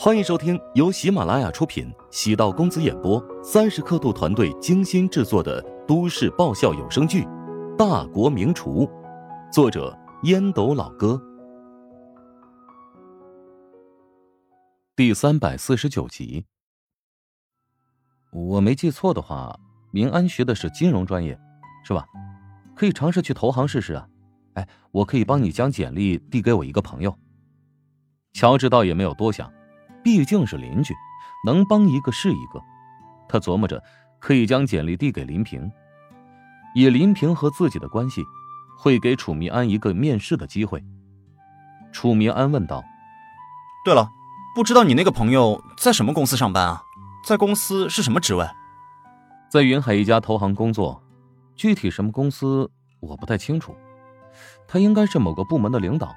欢迎收听由喜马拉雅出品、喜道公子演播、三十刻度团队精心制作的都市爆笑有声剧《大国名厨》，作者烟斗老哥，第三百四十九集。我没记错的话，明安学的是金融专业，是吧？可以尝试去投行试试啊。哎，我可以帮你将简历递给我一个朋友。乔治倒也没有多想。毕竟是邻居，能帮一个是一个。他琢磨着，可以将简历递给林平，以林平和自己的关系，会给楚明安一个面试的机会。楚明安问道：“对了，不知道你那个朋友在什么公司上班啊？在公司是什么职位？在云海一家投行工作，具体什么公司我不太清楚。他应该是某个部门的领导，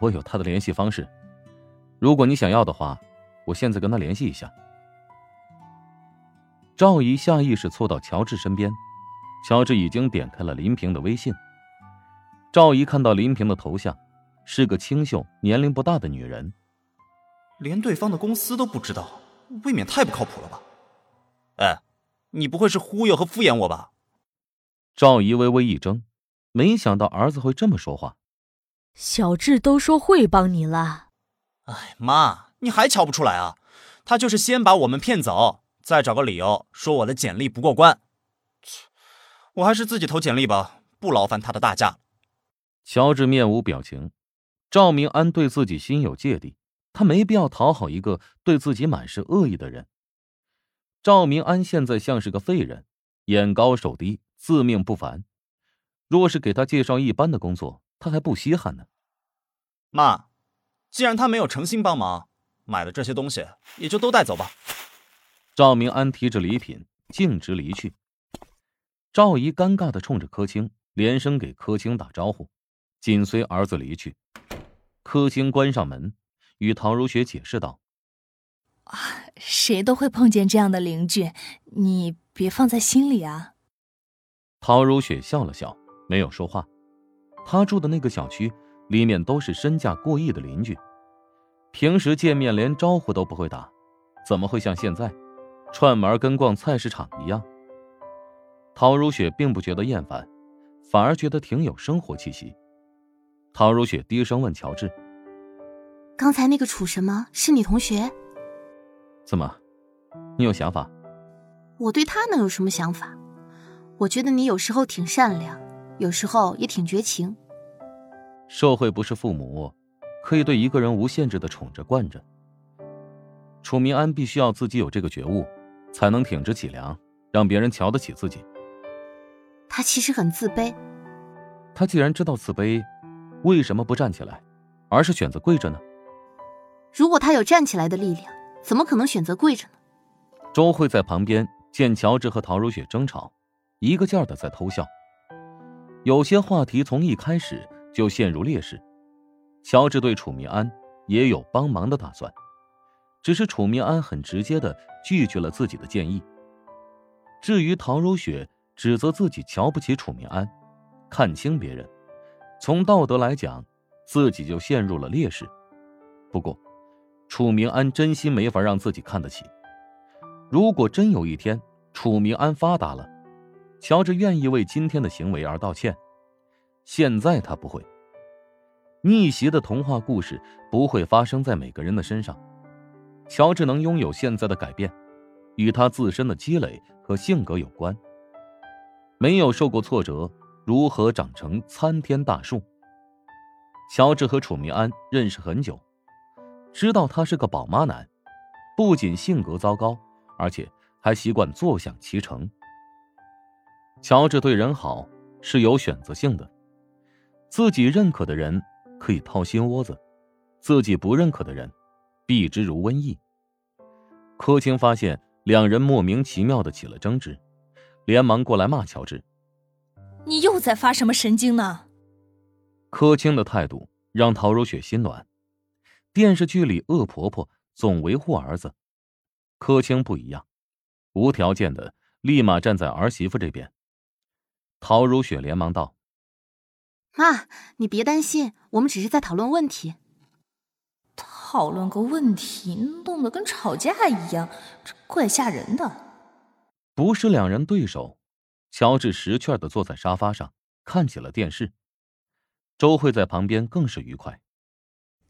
我有他的联系方式。如果你想要的话。”我现在跟他联系一下。赵姨下意识凑到乔治身边，乔治已经点开了林平的微信。赵姨看到林平的头像，是个清秀、年龄不大的女人。连对方的公司都不知道，未免太不靠谱了吧？哎，你不会是忽悠和敷衍我吧？赵姨微微一怔，没想到儿子会这么说话。小智都说会帮你了。哎妈！你还瞧不出来啊？他就是先把我们骗走，再找个理由说我的简历不过关。我还是自己投简历吧，不劳烦他的大驾。乔治面无表情。赵明安对自己心有芥蒂，他没必要讨好一个对自己满是恶意的人。赵明安现在像是个废人，眼高手低，自命不凡。若是给他介绍一般的工作，他还不稀罕呢。妈，既然他没有诚心帮忙。买的这些东西也就都带走吧。赵明安提着礼品径直离去。赵姨尴尬的冲着柯青连声给柯青打招呼，紧随儿子离去。柯青关上门，与陶如雪解释道：“啊，谁都会碰见这样的邻居，你别放在心里啊。”陶如雪笑了笑，没有说话。她住的那个小区里面都是身价过亿的邻居。平时见面连招呼都不会打，怎么会像现在，串门跟逛菜市场一样？陶如雪并不觉得厌烦，反而觉得挺有生活气息。陶如雪低声问乔治：“刚才那个楚什么是你同学？怎么，你有想法？我对他能有什么想法？我觉得你有时候挺善良，有时候也挺绝情。社会不是父母。”可以对一个人无限制的宠着惯着。楚明安必须要自己有这个觉悟，才能挺直脊梁，让别人瞧得起自己。他其实很自卑。他既然知道自卑，为什么不站起来，而是选择跪着呢？如果他有站起来的力量，怎么可能选择跪着呢？周慧在旁边见乔治和陶如雪争吵，一个劲儿的在偷笑。有些话题从一开始就陷入劣势。乔治对楚明安也有帮忙的打算，只是楚明安很直接的拒绝了自己的建议。至于陶如雪指责自己瞧不起楚明安，看轻别人，从道德来讲，自己就陷入了劣势。不过，楚明安真心没法让自己看得起。如果真有一天楚明安发达了，乔治愿意为今天的行为而道歉。现在他不会。逆袭的童话故事不会发生在每个人的身上。乔治能拥有现在的改变，与他自身的积累和性格有关。没有受过挫折，如何长成参天大树？乔治和楚明安认识很久，知道他是个宝妈男，不仅性格糟糕，而且还习惯坐享其成。乔治对人好是有选择性的，自己认可的人。可以掏心窝子，自己不认可的人，避之如瘟疫。柯青发现两人莫名其妙的起了争执，连忙过来骂乔治：“你又在发什么神经呢？”柯青的态度让陶如雪心暖。电视剧里恶婆婆总维护儿子，柯青不一样，无条件的立马站在儿媳妇这边。陶如雪连忙道。妈，你别担心，我们只是在讨论问题。讨讨论个问题，弄得跟吵架一样，这怪吓人的。不是两人对手，乔治识趣的坐在沙发上看起了电视。周慧在旁边更是愉快。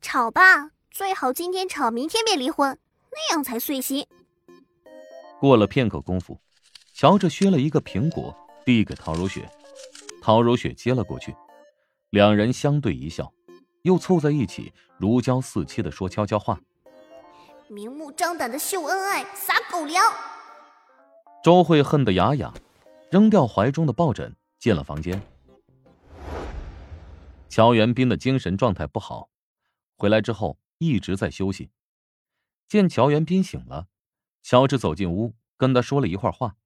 吵吧，最好今天吵，明天别离婚，那样才碎心。过了片刻功夫，乔治削了一个苹果递给陶如雪，陶如雪接了过去，两人相对一笑，又凑在一起如胶似漆的说悄悄话，明目张胆的秀恩爱，撒狗粮。周慧恨得牙痒，扔掉怀中的抱枕，进了房间。乔元斌的精神状态不好，回来之后一直在休息。见乔元斌醒了，乔治走进屋，跟他说了一会儿话。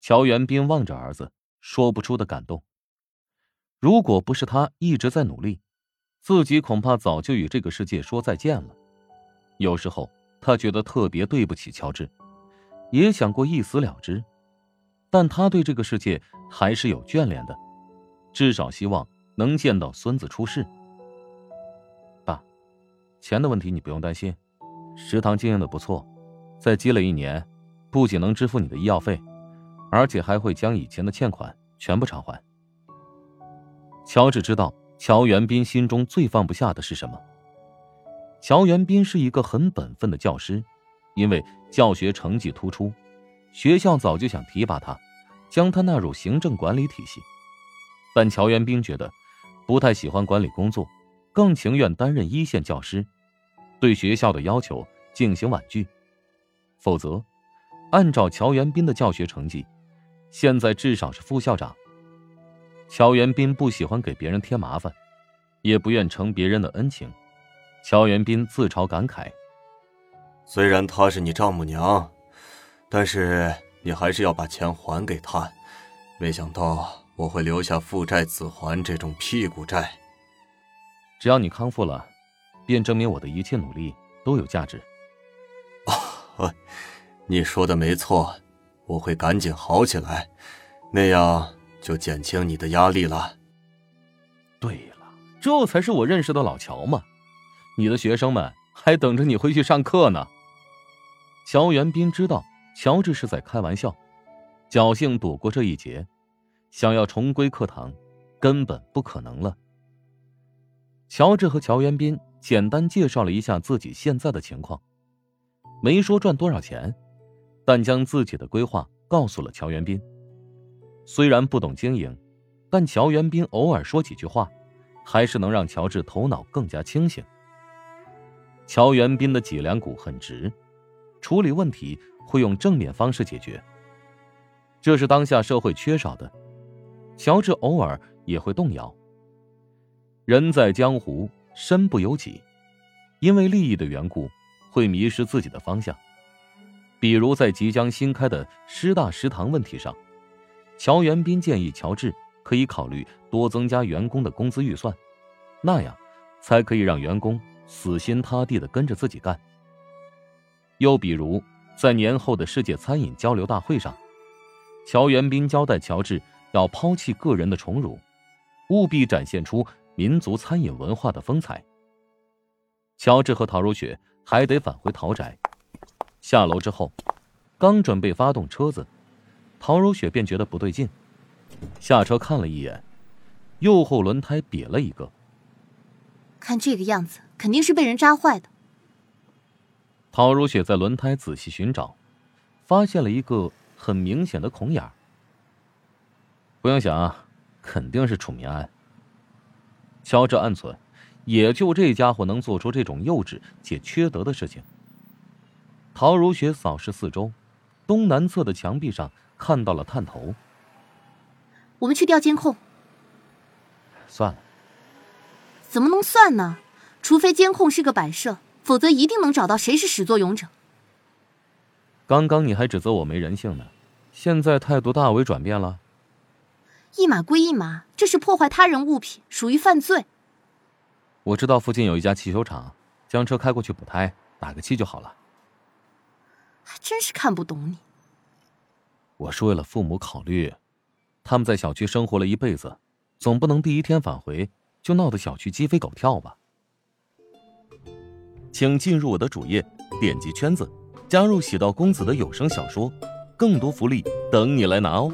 乔元斌望着儿子，说不出的感动。如果不是他一直在努力，自己恐怕早就与这个世界说再见了。有时候他觉得特别对不起乔治。也想过一死了之，但他对这个世界还是有眷恋的，至少希望能见到孙子出世。爸，钱的问题你不用担心，食堂经营的不错，再积累一年，不仅能支付你的医药费，而且还会将以前的欠款全部偿还。乔治知道乔元斌心中最放不下的是什么。乔元斌是一个很本分的教师。因为教学成绩突出，学校早就想提拔他，将他纳入行政管理体系。但乔元斌觉得不太喜欢管理工作，更情愿担任一线教师，对学校的要求进行婉拒。否则，按照乔元斌的教学成绩，现在至少是副校长。乔元斌不喜欢给别人添麻烦，也不愿承别人的恩情。乔元斌自嘲感慨。虽然她是你丈母娘，但是你还是要把钱还给她。没想到我会留下父债子还这种屁股债。只要你康复了，便证明我的一切努力都有价值。啊，你说的没错，我会赶紧好起来，那样就减轻你的压力了。对了，这才是我认识的老乔嘛！你的学生们还等着你回去上课呢。乔元斌知道乔治是在开玩笑，侥幸躲过这一劫，想要重归课堂，根本不可能了。乔治和乔元斌简单介绍了一下自己现在的情况，没说赚多少钱，但将自己的规划告诉了乔元斌。虽然不懂经营，但乔元斌偶尔说几句话，还是能让乔治头脑更加清醒。乔元斌的脊梁骨很直。处理问题会用正面方式解决，这是当下社会缺少的。乔治偶尔也会动摇。人在江湖，身不由己，因为利益的缘故，会迷失自己的方向。比如在即将新开的师大食堂问题上，乔元斌建议乔治可以考虑多增加员工的工资预算，那样才可以让员工死心塌地的跟着自己干。又比如，在年后的世界餐饮交流大会上，乔元斌交代乔治要抛弃个人的宠辱，务必展现出民族餐饮文化的风采。乔治和陶如雪还得返回陶宅。下楼之后，刚准备发动车子，陶如雪便觉得不对劲，下车看了一眼，右后轮胎瘪了一个。看这个样子，肯定是被人扎坏的。陶如雪在轮胎仔细寻找，发现了一个很明显的孔眼不用想，肯定是楚明安。乔治暗存，也就这家伙能做出这种幼稚且缺德的事情。陶如雪扫视四周，东南侧的墙壁上看到了探头。我们去调监控。算了。怎么能算呢？除非监控是个摆设。否则一定能找到谁是始作俑者。刚刚你还指责我没人性呢，现在态度大为转变了。一码归一码，这是破坏他人物品，属于犯罪。我知道附近有一家汽修厂，将车开过去补胎，打个气就好了。还真是看不懂你。我是为了父母考虑，他们在小区生活了一辈子，总不能第一天返回就闹得小区鸡飞狗跳吧。请进入我的主页，点击圈子，加入喜道公子的有声小说，更多福利等你来拿哦。